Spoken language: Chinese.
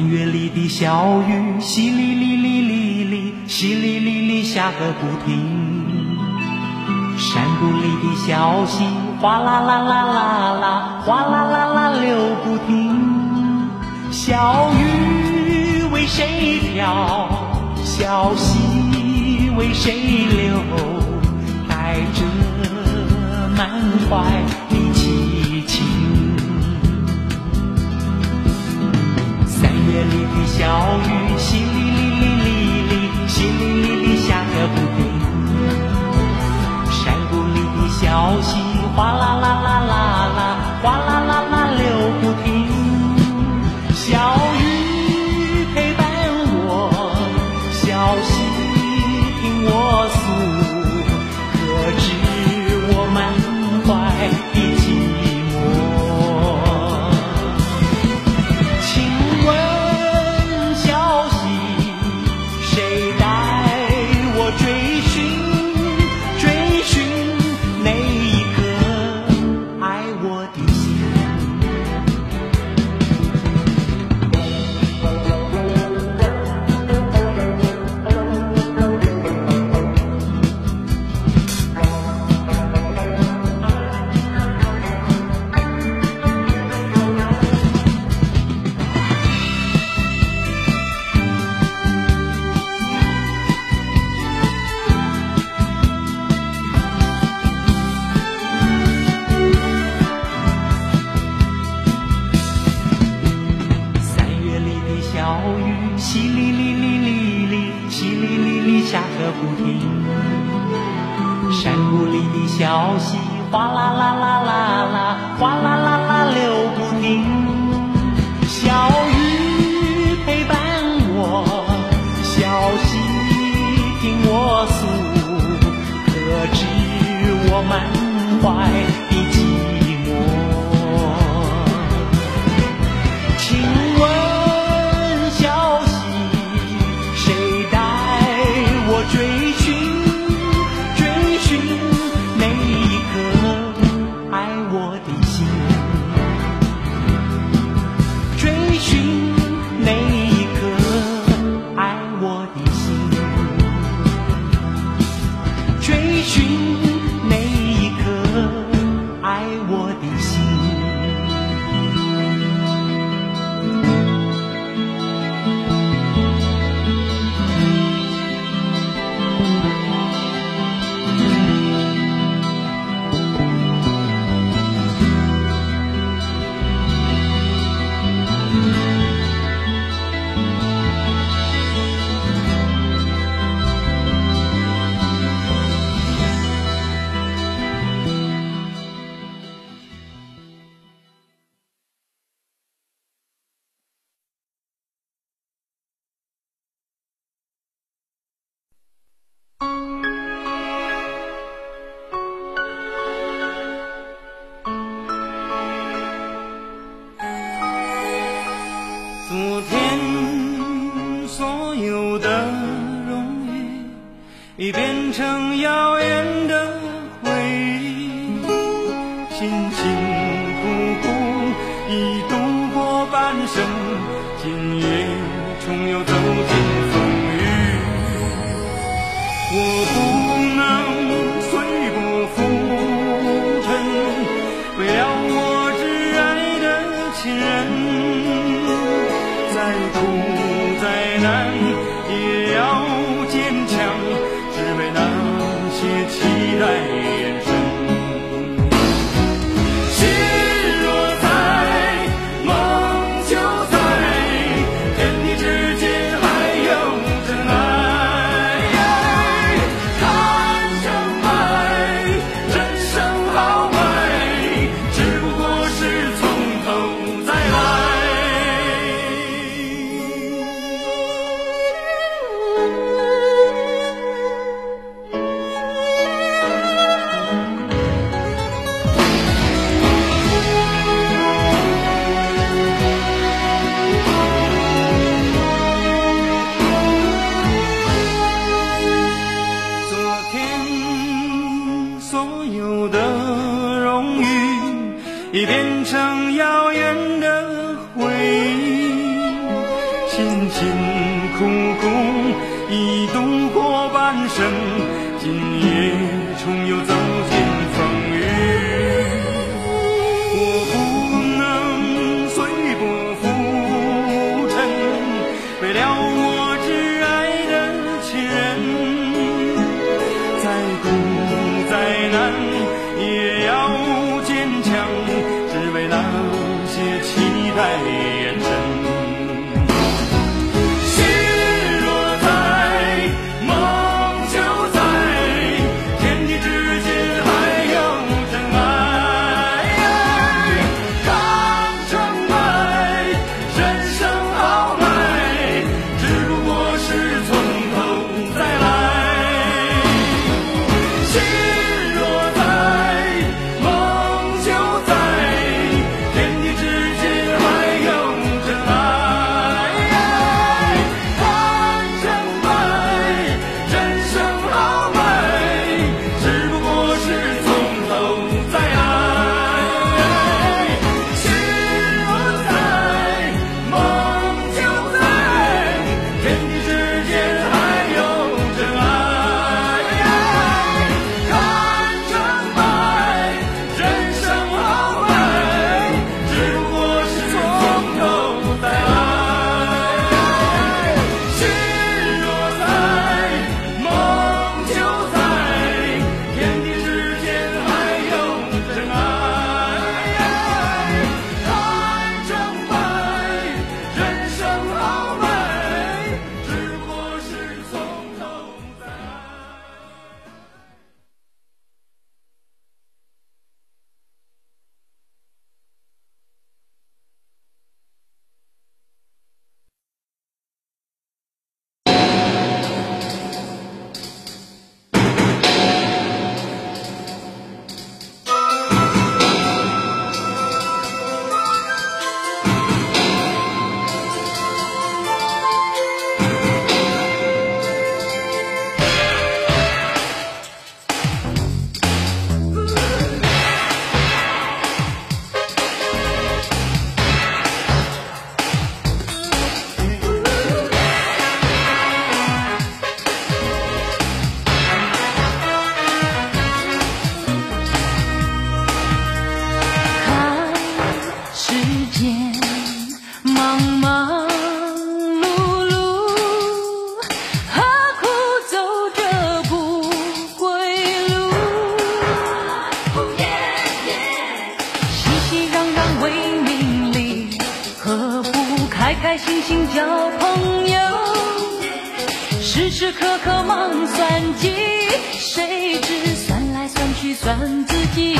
三月里的小雨，淅沥沥沥沥沥，淅沥沥沥下个不停。山谷里的小溪，哗啦啦啦啦啦，哗啦啦啦流不停。小雨为谁飘？小溪为谁流？带着满怀山里的小雨，淅沥沥沥沥沥，淅沥沥沥下个不停。山谷里的小溪，哗啦啦啦啦山谷里的小溪，哗啦啦啦啦啦，哗啦啦啦流不停。小雨陪伴我，小溪听我诉，可知我满怀我已变成遥远的回忆。辛辛苦苦已度过半生，今夜重又辛辛苦苦已度过半生今夜重又走进风雨我不能随波浮沉为了交朋友，时时刻刻忙算计，谁知算来算去算自己。